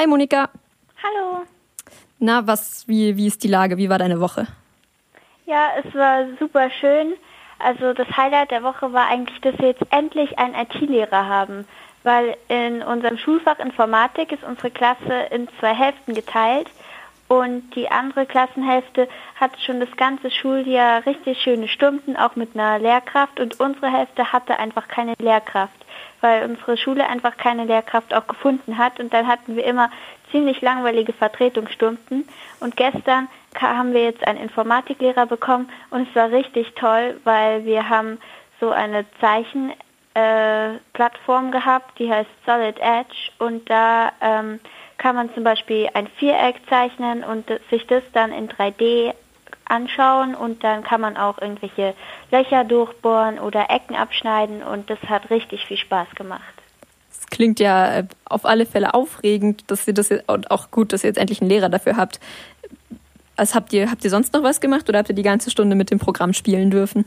Hi Monika. Hallo. Na, was, wie, wie ist die Lage? Wie war deine Woche? Ja, es war super schön. Also das Highlight der Woche war eigentlich, dass wir jetzt endlich einen IT-Lehrer haben, weil in unserem Schulfach Informatik ist unsere Klasse in zwei Hälften geteilt und die andere Klassenhälfte hat schon das ganze Schuljahr richtig schöne Stunden, auch mit einer Lehrkraft. Und unsere Hälfte hatte einfach keine Lehrkraft, weil unsere Schule einfach keine Lehrkraft auch gefunden hat. Und dann hatten wir immer ziemlich langweilige Vertretungsstunden. Und gestern haben wir jetzt einen Informatiklehrer bekommen. Und es war richtig toll, weil wir haben so eine Zeichenplattform äh, gehabt, die heißt Solid Edge. Und da ähm, kann man zum Beispiel ein Viereck zeichnen und sich das dann in 3D anschauen und dann kann man auch irgendwelche Löcher durchbohren oder Ecken abschneiden und das hat richtig viel Spaß gemacht. Es klingt ja äh, auf alle Fälle aufregend, dass ihr das jetzt, und auch gut, dass ihr jetzt endlich einen Lehrer dafür habt. Also habt ihr, habt ihr sonst noch was gemacht oder habt ihr die ganze Stunde mit dem Programm spielen dürfen?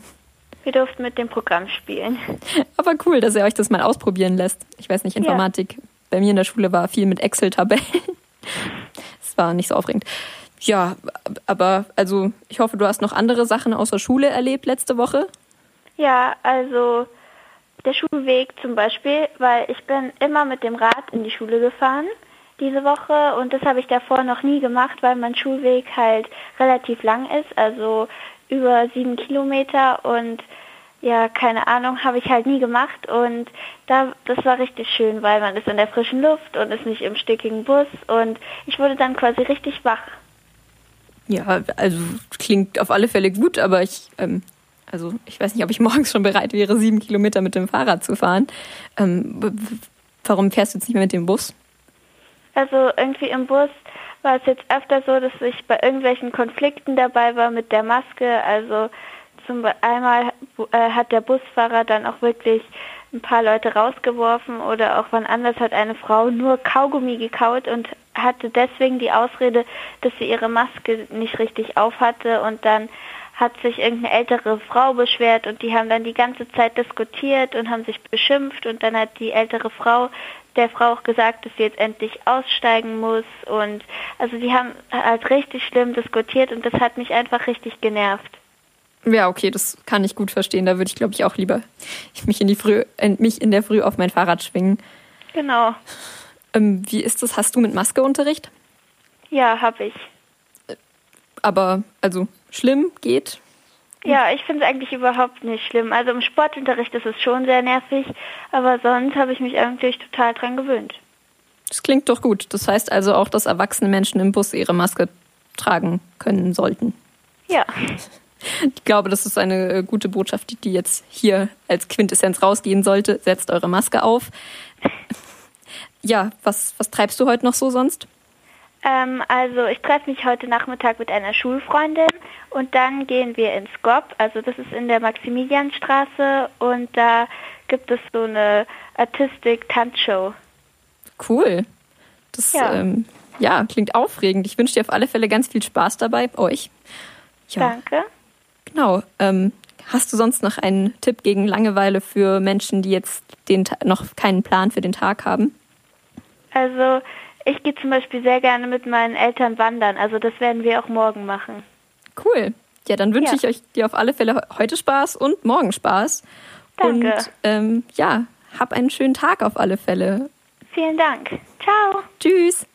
Wir durften mit dem Programm spielen. Aber cool, dass ihr euch das mal ausprobieren lässt. Ich weiß nicht, Informatik ja. Bei mir in der Schule war viel mit Excel-Tabellen. Es war nicht so aufregend. Ja, aber also ich hoffe, du hast noch andere Sachen außer Schule erlebt letzte Woche. Ja, also der Schulweg zum Beispiel, weil ich bin immer mit dem Rad in die Schule gefahren diese Woche und das habe ich davor noch nie gemacht, weil mein Schulweg halt relativ lang ist, also über sieben Kilometer und ja, keine Ahnung, habe ich halt nie gemacht und da, das war richtig schön, weil man ist in der frischen Luft und ist nicht im stickigen Bus und ich wurde dann quasi richtig wach. Ja, also klingt auf alle Fälle gut, aber ich, ähm, also ich weiß nicht, ob ich morgens schon bereit wäre, sieben Kilometer mit dem Fahrrad zu fahren. Ähm, warum fährst du jetzt nicht mehr mit dem Bus? Also irgendwie im Bus war es jetzt öfter so, dass ich bei irgendwelchen Konflikten dabei war mit der Maske. Also zum einmal äh, hat der Busfahrer dann auch wirklich ein paar Leute rausgeworfen oder auch wann anders hat eine Frau nur Kaugummi gekaut und hatte deswegen die Ausrede, dass sie ihre Maske nicht richtig aufhatte und dann hat sich irgendeine ältere Frau beschwert und die haben dann die ganze Zeit diskutiert und haben sich beschimpft und dann hat die ältere Frau der Frau auch gesagt, dass sie jetzt endlich aussteigen muss und also die haben halt richtig schlimm diskutiert und das hat mich einfach richtig genervt. Ja, okay, das kann ich gut verstehen. Da würde ich, glaube ich, auch lieber mich in, die Früh, mich in der Früh auf mein Fahrrad schwingen. Genau. Ähm, wie ist das? Hast du mit Maske Unterricht? Ja, habe ich. Aber, also, schlimm, geht? Ja, ich finde es eigentlich überhaupt nicht schlimm. Also im Sportunterricht ist es schon sehr nervig, aber sonst habe ich mich eigentlich total dran gewöhnt. Das klingt doch gut. Das heißt also auch, dass erwachsene Menschen im Bus ihre Maske tragen können sollten. Ja. Ich glaube, das ist eine äh, gute Botschaft, die jetzt hier als Quintessenz rausgehen sollte. Setzt eure Maske auf. Ja, was, was treibst du heute noch so sonst? Ähm, also ich treffe mich heute Nachmittag mit einer Schulfreundin und dann gehen wir ins GOP, also das ist in der Maximilianstraße und da gibt es so eine Artistik-Tanzshow. Cool. Das ja. Ähm, ja, klingt aufregend. Ich wünsche dir auf alle Fälle ganz viel Spaß dabei, euch. Ja. Danke. Genau. Ähm, hast du sonst noch einen Tipp gegen Langeweile für Menschen, die jetzt den, noch keinen Plan für den Tag haben? Also ich gehe zum Beispiel sehr gerne mit meinen Eltern wandern. Also das werden wir auch morgen machen. Cool. Ja, dann wünsche ja. ich euch dir auf alle Fälle heute Spaß und morgen Spaß. Danke. Und ähm, ja, hab einen schönen Tag auf alle Fälle. Vielen Dank. Ciao. Tschüss.